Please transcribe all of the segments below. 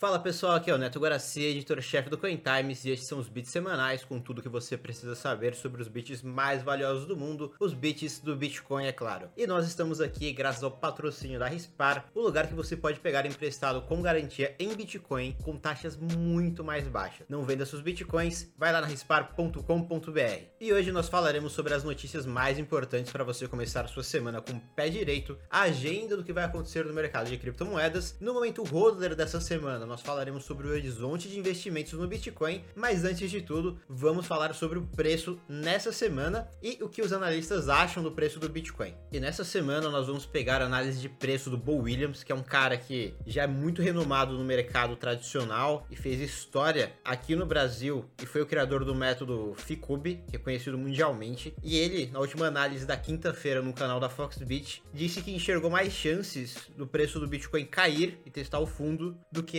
Fala pessoal, aqui é o Neto Guaraci, editor-chefe do Coin Times, e estes são os bits semanais com tudo que você precisa saber sobre os bits mais valiosos do mundo, os bits do Bitcoin, é claro. E nós estamos aqui graças ao patrocínio da Rispar, o lugar que você pode pegar emprestado com garantia em Bitcoin com taxas muito mais baixas. Não venda seus Bitcoins, vai lá na rispar.com.br. E hoje nós falaremos sobre as notícias mais importantes para você começar sua semana com o pé direito, a agenda do que vai acontecer no mercado de criptomoedas, no momento holder dessa semana nós falaremos sobre o horizonte de investimentos no Bitcoin, mas antes de tudo, vamos falar sobre o preço nessa semana e o que os analistas acham do preço do Bitcoin. E nessa semana nós vamos pegar a análise de preço do Bo Williams, que é um cara que já é muito renomado no mercado tradicional e fez história aqui no Brasil e foi o criador do método Ficube, que é mundialmente. E ele, na última análise da quinta-feira no canal da Foxbit, disse que enxergou mais chances do preço do Bitcoin cair e testar o fundo do que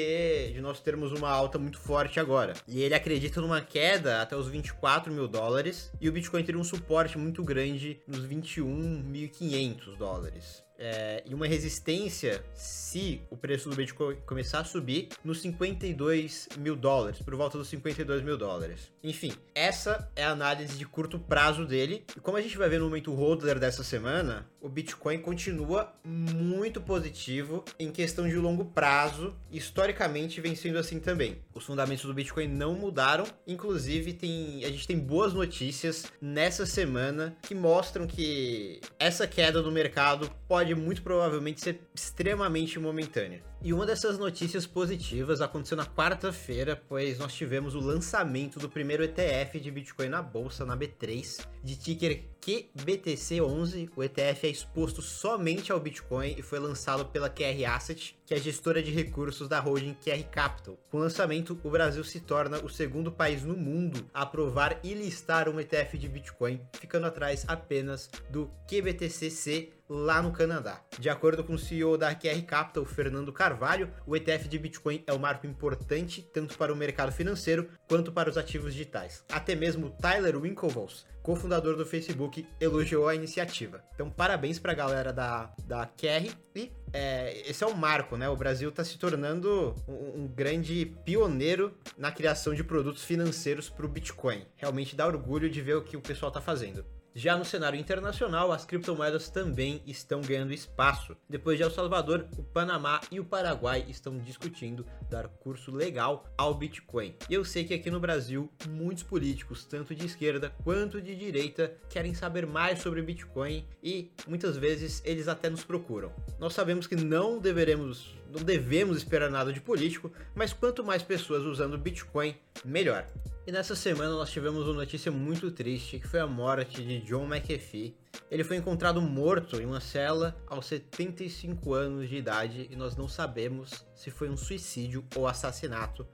de nós termos uma alta muito forte agora. E ele acredita numa queda até os 24 mil dólares e o Bitcoin teria um suporte muito grande nos 21.500 dólares é, e uma resistência se o preço do Bitcoin começar a subir nos 52 mil dólares, por volta dos 52 mil dólares. Enfim, essa é a análise de curto prazo dele. E como a gente vai ver no momento holder dessa semana, o Bitcoin continua muito positivo em questão de longo prazo. Historicamente vem sendo assim também. Os fundamentos do Bitcoin não mudaram. Inclusive, tem, a gente tem boas notícias nessa semana que mostram que essa queda do mercado pode pode muito provavelmente ser extremamente momentânea. E uma dessas notícias positivas aconteceu na quarta-feira, pois nós tivemos o lançamento do primeiro ETF de Bitcoin na bolsa, na B3, de ticker QBTC11. O ETF é exposto somente ao Bitcoin e foi lançado pela QR Asset, que é gestora de recursos da holding QR Capital. Com o lançamento, o Brasil se torna o segundo país no mundo a aprovar e listar um ETF de Bitcoin, ficando atrás apenas do QBTCC lá no Canadá. De acordo com o CEO da QR Capital, Fernando Carvalho, o ETF de Bitcoin é um marco importante tanto para o mercado financeiro quanto para os ativos digitais. Até mesmo Tyler Winklevoss, cofundador do Facebook, elogiou a iniciativa. Então, parabéns para a galera da, da QR e é, esse é um marco, né? O Brasil está se tornando um, um, grande pioneiro na criação de produtos financeiros para o Bitcoin. Realmente dá orgulho de ver o que o pessoal está fazendo. Já no cenário internacional, as criptomoedas também estão ganhando espaço. Depois de El Salvador, o Panamá e o Paraguai estão discutindo dar curso legal ao Bitcoin. E eu sei que aqui no Brasil, muitos políticos, tanto de esquerda quanto de direita, querem saber mais sobre Bitcoin e muitas vezes eles até nos procuram. Nós sabemos que não deveremos, não devemos esperar nada de político, mas quanto mais pessoas usando Bitcoin, melhor. E nessa semana nós tivemos uma notícia muito triste, que foi a morte de John McAfee. Ele foi encontrado morto em uma cela aos 75 anos de idade e nós não sabemos se foi um suicídio ou assassinato,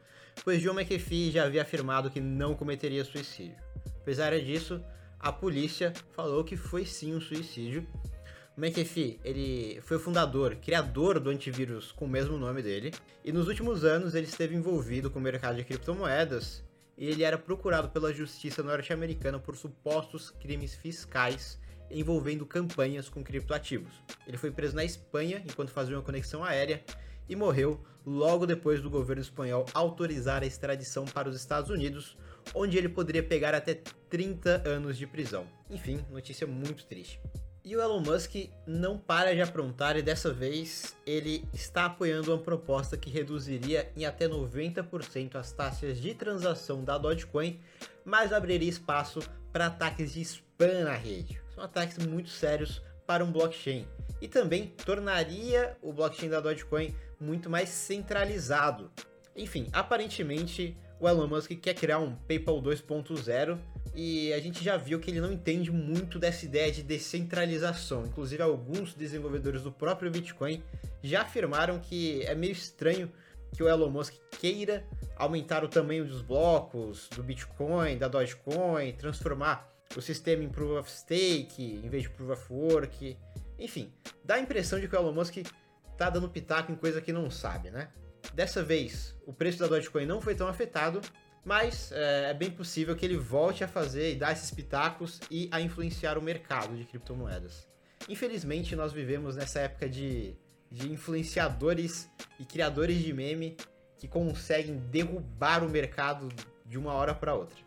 pois John McAfee já havia afirmado que não cometeria suicídio. Apesar disso, a polícia falou que foi sim um suicídio. O McAfee, ele foi o fundador, criador do antivírus com o mesmo nome dele, e nos últimos anos ele esteve envolvido com o mercado de criptomoedas e ele era procurado pela justiça norte-americana por supostos crimes fiscais envolvendo campanhas com criptoativos. Ele foi preso na Espanha enquanto fazia uma conexão aérea e morreu logo depois do governo espanhol autorizar a extradição para os Estados Unidos, onde ele poderia pegar até 30 anos de prisão. Enfim, notícia muito triste. E o Elon Musk não para de aprontar e dessa vez ele está apoiando uma proposta que reduziria em até 90% as taxas de transação da Dogecoin, mas abriria espaço para ataques de spam na rede. São ataques muito sérios para um blockchain e também tornaria o blockchain da Dogecoin muito mais centralizado. Enfim, aparentemente o Elon Musk quer criar um PayPal 2.0 e a gente já viu que ele não entende muito dessa ideia de descentralização. Inclusive, alguns desenvolvedores do próprio Bitcoin já afirmaram que é meio estranho que o Elon Musk queira aumentar o tamanho dos blocos do Bitcoin, da Dogecoin, transformar o sistema em Proof of Stake em vez de Proof of Work. Enfim, dá a impressão de que o Elon Musk tá dando pitaco em coisa que não sabe, né? Dessa vez, o preço da Dogecoin não foi tão afetado, mas é, é, bem possível que ele volte a fazer e dar esses pitacos e a influenciar o mercado de criptomoedas. Infelizmente, nós vivemos nessa época de, de influenciadores e criadores de meme que conseguem derrubar o mercado de uma hora para outra.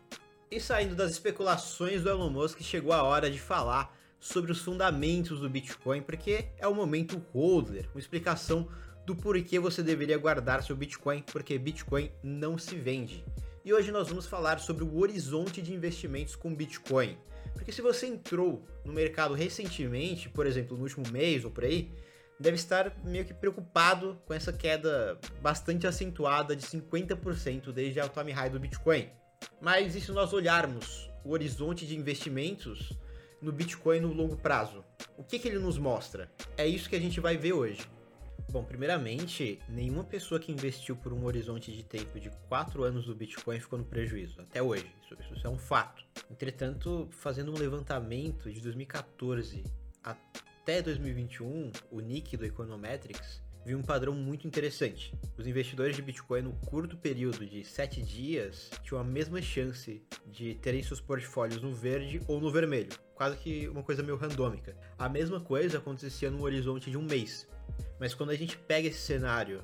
E saindo das especulações do Elon Musk, chegou a hora de falar sobre os fundamentos do Bitcoin, porque é o momento holder, uma explicação do porquê você deveria guardar seu Bitcoin, porque Bitcoin não se vende. E hoje nós vamos falar sobre o horizonte de investimentos com Bitcoin. Porque se você entrou no mercado recentemente, por exemplo, no último mês ou por aí, deve estar meio que preocupado com essa queda bastante acentuada de 50% desde a time high do Bitcoin. Mas e se nós olharmos o horizonte de investimentos no Bitcoin no longo prazo? O que, que ele nos mostra? É isso que a gente vai ver hoje. Bom, primeiramente, nenhuma pessoa que investiu por um horizonte de tempo de 4 anos do Bitcoin ficou no prejuízo, até hoje. Isso, isso é um fato. Entretanto, fazendo um levantamento de 2014 até 2021, o Nick do Econometrics viu um padrão muito interessante. Os investidores de Bitcoin no curto período de 7 dias tinham a mesma chance de terem seus portfólios no verde ou no vermelho. Quase que uma coisa meio randômica. A mesma coisa acontecia no horizonte de um mês. Mas quando a gente pega esse cenário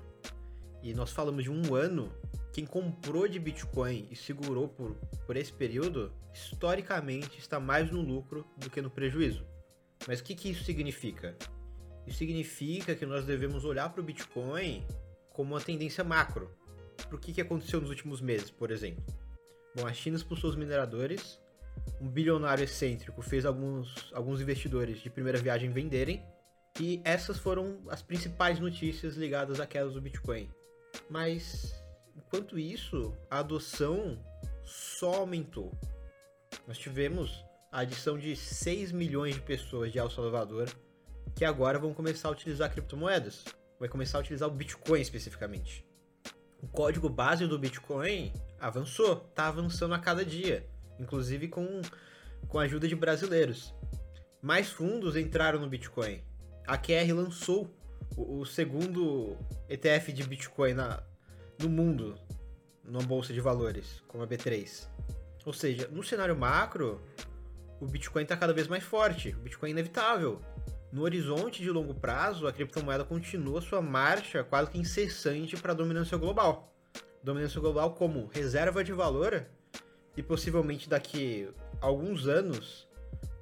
e nós falamos de um ano, quem comprou de Bitcoin e segurou por, por esse período, historicamente está mais no lucro do que no prejuízo. Mas o que, que isso significa? Isso significa que nós devemos olhar para o Bitcoin como uma tendência macro. Para o que, que aconteceu nos últimos meses, por exemplo? Bom, a China expulsou os mineradores, um bilionário excêntrico fez alguns, alguns investidores de primeira viagem venderem, e essas foram as principais notícias ligadas à queda do Bitcoin. Mas, enquanto isso, a adoção só aumentou. Nós tivemos a adição de 6 milhões de pessoas de El Salvador que agora vão começar a utilizar criptomoedas. Vai começar a utilizar o Bitcoin especificamente. O código base do Bitcoin avançou, está avançando a cada dia, inclusive com, com a ajuda de brasileiros. Mais fundos entraram no Bitcoin a QR lançou o, o segundo ETF de Bitcoin na, no mundo, numa bolsa de valores, como a B3. Ou seja, no cenário macro, o Bitcoin está cada vez mais forte, o Bitcoin é inevitável. No horizonte de longo prazo, a criptomoeda continua sua marcha quase que incessante para a dominância global. Dominância global como reserva de valor e possivelmente daqui a alguns anos,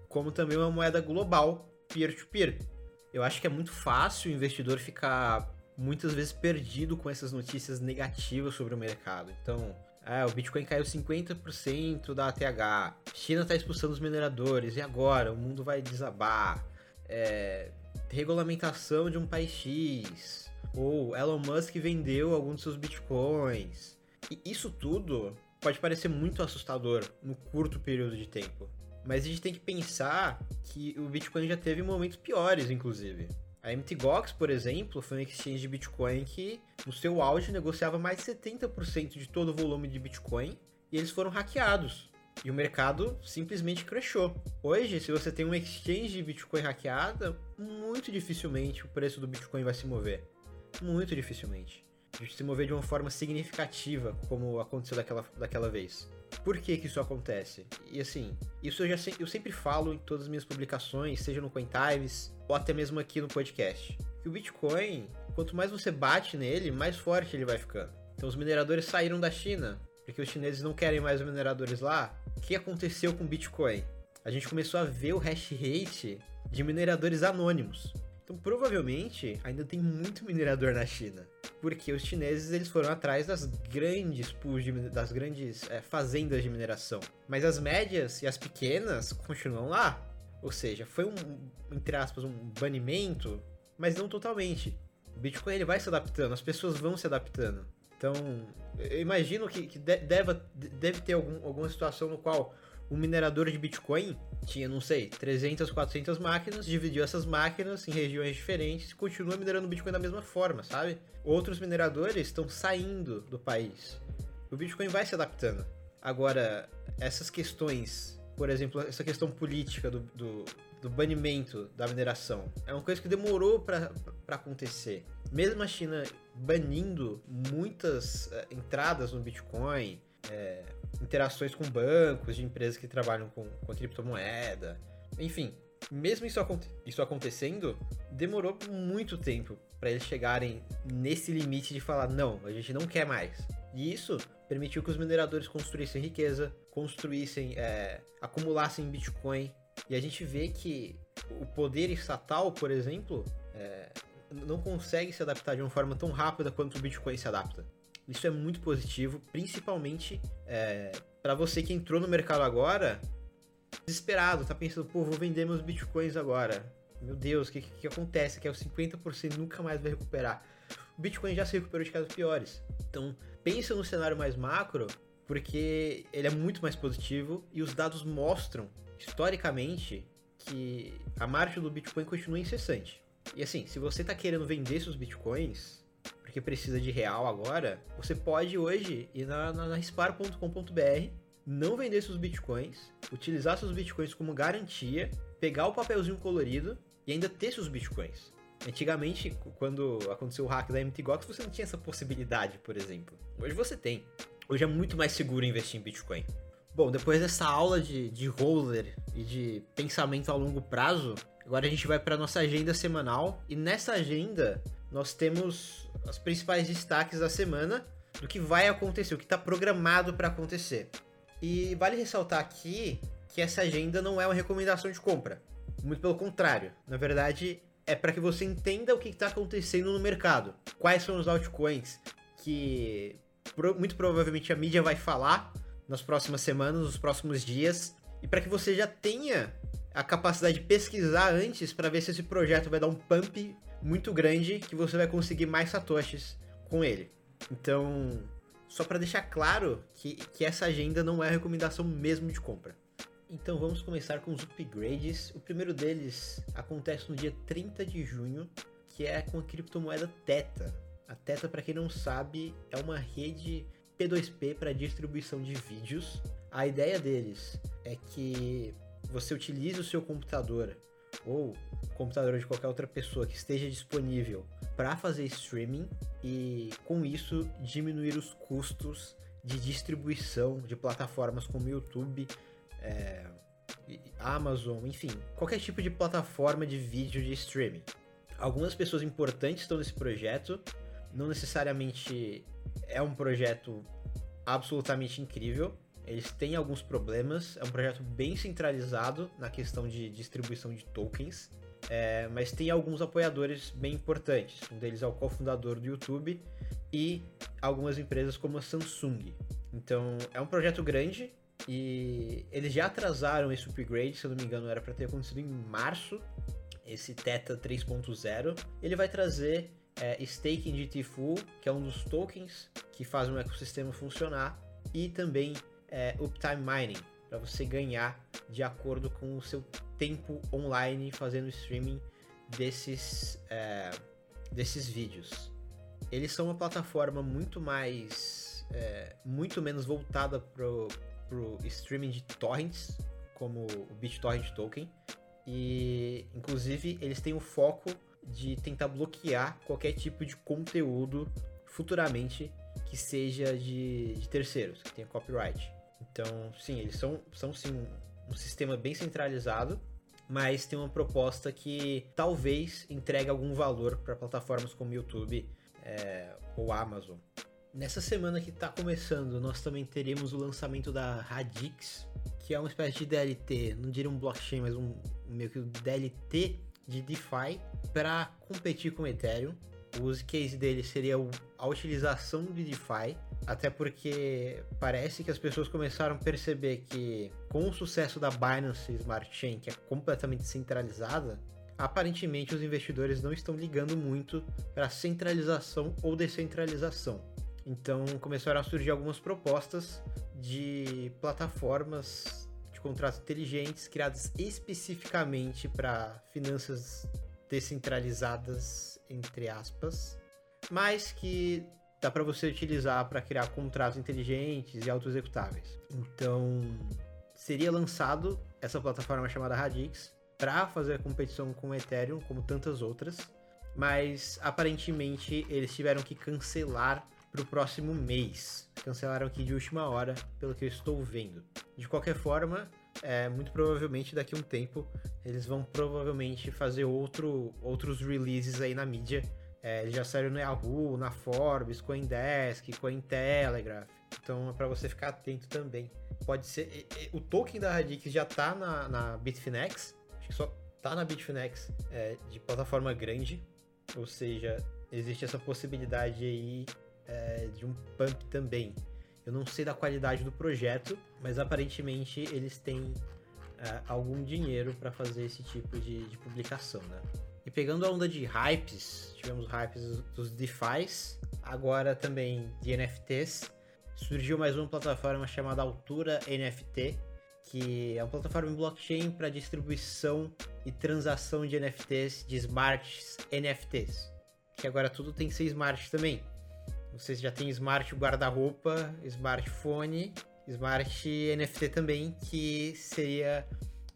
como também uma moeda global peer-to-peer. -peer eu acho que é muito fácil o investidor ficar muitas vezes perdido com essas notícias negativas sobre o mercado. Então, é, o Bitcoin caiu 50% da ATH, China está expulsando os mineradores, e agora? O mundo vai desabar. É, regulamentação de um país X, ou Elon Musk vendeu alguns dos seus bitcoins. E isso tudo pode parecer muito assustador no curto período de tempo. Mas a gente tem que pensar que o Bitcoin já teve momentos piores, inclusive. A MTGOX, por exemplo, foi um exchange de Bitcoin que, no seu auge, negociava mais de 70% de todo o volume de Bitcoin e eles foram hackeados. E o mercado simplesmente crashou. Hoje, se você tem um exchange de Bitcoin hackeada, muito dificilmente o preço do Bitcoin vai se mover. Muito dificilmente. Se mover de uma forma significativa, como aconteceu daquela, daquela vez. Por que que isso acontece? E assim, isso eu já eu sempre falo em todas as minhas publicações, seja no CoinTimes ou até mesmo aqui no podcast. Que o Bitcoin, quanto mais você bate nele, mais forte ele vai ficando. Então os mineradores saíram da China, porque os chineses não querem mais os mineradores lá. O que aconteceu com o Bitcoin? A gente começou a ver o hash rate de mineradores anônimos. Provavelmente, ainda tem muito minerador na China. Porque os chineses eles foram atrás das grandes pools, de, das grandes é, fazendas de mineração. Mas as médias e as pequenas continuam lá. Ou seja, foi um, entre aspas, um banimento, mas não totalmente. O Bitcoin ele vai se adaptando, as pessoas vão se adaptando. Então, eu imagino que, que deve, deve ter algum, alguma situação no qual um minerador de Bitcoin tinha, não sei, 300, 400 máquinas, dividiu essas máquinas em regiões diferentes e continua minerando Bitcoin da mesma forma, sabe? Outros mineradores estão saindo do país. O Bitcoin vai se adaptando. Agora, essas questões, por exemplo, essa questão política do, do, do banimento da mineração, é uma coisa que demorou para acontecer. Mesmo a China banindo muitas uh, entradas no Bitcoin, é, interações com bancos, de empresas que trabalham com, com criptomoeda. Enfim, mesmo isso, isso acontecendo, demorou muito tempo para eles chegarem nesse limite de falar: não, a gente não quer mais. E isso permitiu que os mineradores construíssem riqueza, construíssem, é, acumulassem Bitcoin. E a gente vê que o poder estatal, por exemplo, é, não consegue se adaptar de uma forma tão rápida quanto o Bitcoin se adapta. Isso é muito positivo, principalmente é, para você que entrou no mercado agora, desesperado, tá pensando, pô, vou vender meus bitcoins agora. Meu Deus, o que, que, que acontece? Que é o 50% nunca mais vai recuperar. O Bitcoin já se recuperou de casos piores. Então, pensa no cenário mais macro, porque ele é muito mais positivo e os dados mostram, historicamente, que a marcha do Bitcoin continua incessante. E assim, se você está querendo vender seus Bitcoins, porque precisa de real agora, você pode hoje ir na, na, na rispar.com.br, não vender seus bitcoins, utilizar seus bitcoins como garantia, pegar o papelzinho colorido e ainda ter seus bitcoins. Antigamente, quando aconteceu o hack da MTGOX, você não tinha essa possibilidade, por exemplo. Hoje você tem. Hoje é muito mais seguro investir em Bitcoin. Bom, depois dessa aula de, de roller e de pensamento a longo prazo, agora a gente vai para nossa agenda semanal. E nessa agenda, nós temos os principais destaques da semana do que vai acontecer, o que está programado para acontecer. E vale ressaltar aqui que essa agenda não é uma recomendação de compra. Muito pelo contrário. Na verdade, é para que você entenda o que está acontecendo no mercado. Quais são os altcoins que muito provavelmente a mídia vai falar nas próximas semanas, nos próximos dias. E para que você já tenha a capacidade de pesquisar antes para ver se esse projeto vai dar um pump muito grande que você vai conseguir mais satoshis com ele. Então, só para deixar claro que, que essa agenda não é recomendação mesmo de compra. Então vamos começar com os upgrades. O primeiro deles acontece no dia 30 de junho, que é com a criptomoeda Teta. A Teta, para quem não sabe, é uma rede P2P para distribuição de vídeos. A ideia deles é que você utilize o seu computador ou computador de qualquer outra pessoa que esteja disponível para fazer streaming e com isso diminuir os custos de distribuição de plataformas como YouTube, é, Amazon, enfim, qualquer tipo de plataforma de vídeo de streaming. Algumas pessoas importantes estão nesse projeto, não necessariamente é um projeto absolutamente incrível, eles têm alguns problemas, é um projeto bem centralizado na questão de distribuição de tokens, é, mas tem alguns apoiadores bem importantes. Um deles é o cofundador do YouTube e algumas empresas como a Samsung. Então é um projeto grande e eles já atrasaram esse upgrade, se eu não me engano, era para ter acontecido em março. Esse Teta 3.0 ele vai trazer é, staking de Tifu, que é um dos tokens que faz o ecossistema funcionar, e também é, uptime mining, para você ganhar de acordo com o seu tempo online fazendo streaming desses, é, desses vídeos. Eles são uma plataforma muito mais, é, muito menos voltada pro, pro streaming de torrents, como o BitTorrent Token, e inclusive eles têm o foco de tentar bloquear qualquer tipo de conteúdo futuramente que seja de, de terceiros, que tenha copyright. Então, sim, eles são, são sim um sistema bem centralizado, mas tem uma proposta que talvez entregue algum valor para plataformas como YouTube é, ou Amazon. Nessa semana que está começando, nós também teremos o lançamento da Radix, que é uma espécie de DLT, não diria um blockchain, mas um meio que um DLT de DeFi para competir com o Ethereum. O use case dele seria a utilização de DeFi até porque parece que as pessoas começaram a perceber que, com o sucesso da Binance Smart Chain, que é completamente centralizada, aparentemente os investidores não estão ligando muito para centralização ou descentralização. Então começaram a surgir algumas propostas de plataformas de contratos inteligentes criadas especificamente para finanças descentralizadas, entre aspas, mas que dá para você utilizar para criar contratos inteligentes e auto-executáveis. Então, seria lançado essa plataforma chamada Radix para fazer competição com o Ethereum, como tantas outras, mas aparentemente eles tiveram que cancelar para o próximo mês. Cancelaram aqui de última hora, pelo que eu estou vendo. De qualquer forma, é, muito provavelmente daqui a um tempo eles vão provavelmente fazer outro, outros releases aí na mídia. É, eles já saíram no Yahoo, na Forbes, Coindesk, Cointelegraph. Então é para você ficar atento também. Pode ser. O token da Radix já tá na, na Bitfinex. Acho que só tá na Bitfinex é, de plataforma grande. Ou seja, existe essa possibilidade aí é, de um pump também. Eu não sei da qualidade do projeto, mas aparentemente eles têm é, algum dinheiro para fazer esse tipo de, de, publicação, né? E pegando a onda de hypes, tivemos hypes dos DeFis, agora também de NFTs. Surgiu mais uma plataforma chamada Altura NFT, que é uma plataforma em blockchain para distribuição e transação de NFTs, de smarts NFTs. Que agora tudo tem que ser smart também. Vocês já tem smart guarda-roupa, smartphone, smart NFT também, que seria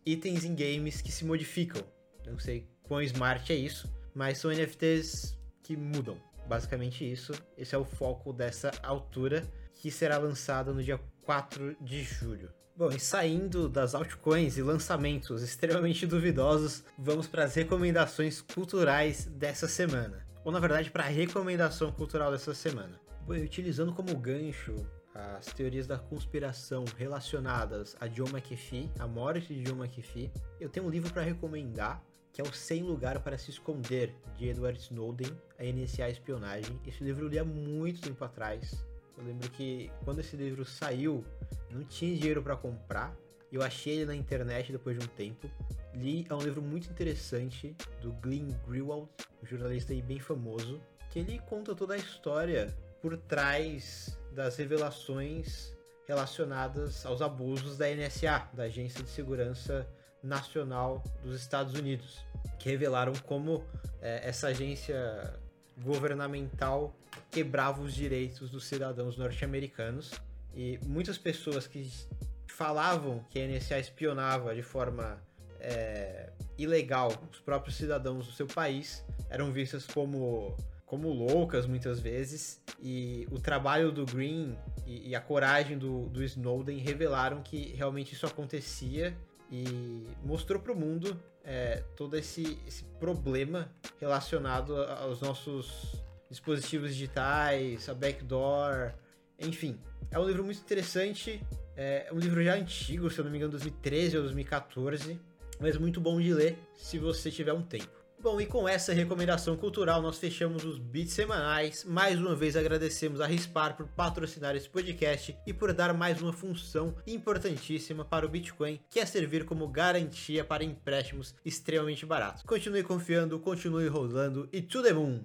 itens em games que se modificam. Não sei quão smart é isso, mas são NFTs que mudam. Basicamente isso. Esse é o foco dessa altura, que será lançada no dia 4 de julho. Bom, e saindo das altcoins e lançamentos extremamente duvidosos, vamos para as recomendações culturais dessa semana ou na verdade para a recomendação cultural dessa semana. Bom, utilizando como gancho as teorias da conspiração relacionadas a John McAfee, a morte de John McAfee, eu tenho um livro para recomendar que é o Sem Lugar para Se Esconder, de Edward Snowden, a iniciar a espionagem. Esse livro eu li há muito tempo atrás. Eu lembro que quando esse livro saiu, não tinha dinheiro para comprar. Eu achei ele na internet depois de um tempo. Li, é um livro muito interessante do Glenn Greenwald, um jornalista aí bem famoso, que ele conta toda a história por trás das revelações relacionadas aos abusos da NSA, da Agência de Segurança Nacional dos Estados Unidos, que revelaram como é, essa agência governamental quebrava os direitos dos cidadãos norte-americanos. E muitas pessoas que falavam que a NSA espionava de forma é, ilegal os próprios cidadãos do seu país eram vistas como como loucas muitas vezes. E o trabalho do Green e, e a coragem do, do, Snowden revelaram que realmente isso acontecia e mostrou para o mundo é, todo esse, esse problema relacionado aos nossos dispositivos digitais, a backdoor, enfim. É um livro muito interessante, é um livro já antigo, se eu não me engano, 2013 ou 2014 mas muito bom de ler se você tiver um tempo. Bom, e com essa recomendação cultural, nós fechamos os beats semanais. Mais uma vez agradecemos a Rispar por patrocinar esse podcast e por dar mais uma função importantíssima para o Bitcoin, que é servir como garantia para empréstimos extremamente baratos. Continue confiando, continue rolando e tudo é bom!